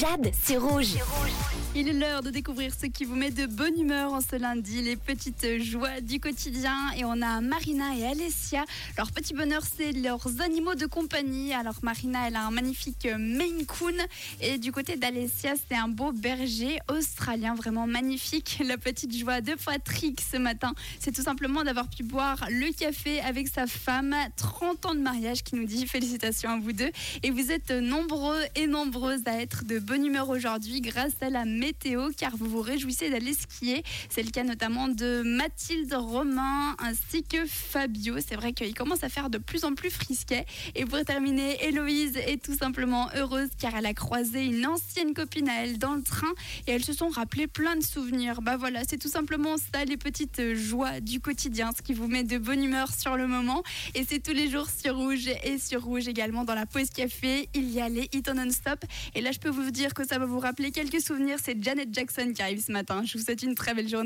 Jade, c'est rouge. Il est l'heure de découvrir ce qui vous met de bonne humeur en ce lundi, les petites joies du quotidien. Et on a Marina et Alessia. Leur petit bonheur, c'est leurs animaux de compagnie. Alors Marina, elle a un magnifique Maine Coon. Et du côté d'Alessia, c'est un beau berger australien, vraiment magnifique. La petite joie de Patrick ce matin, c'est tout simplement d'avoir pu boire le café avec sa femme. 30 ans de mariage qui nous dit félicitations à vous deux. Et vous êtes nombreux et nombreuses à être de bonne humeur aujourd'hui grâce à la météo car vous vous réjouissez d'aller skier. C'est le cas notamment de Mathilde Romain ainsi que Fabio. C'est vrai qu'il commence à faire de plus en plus frisquet. Et pour terminer, Héloïse est tout simplement heureuse car elle a croisé une ancienne copine à elle dans le train et elles se sont rappelées plein de souvenirs. Bah voilà, c'est tout simplement ça les petites joies du quotidien, ce qui vous met de bonne humeur sur le moment. Et c'est tous les jours sur Rouge et sur Rouge également dans la pause café. Il y a les hits non-stop. Et là, je peux vous dire que ça va vous rappeler quelques souvenirs. C'est Janet Jackson qui arrive ce matin. Je vous souhaite une très belle journée.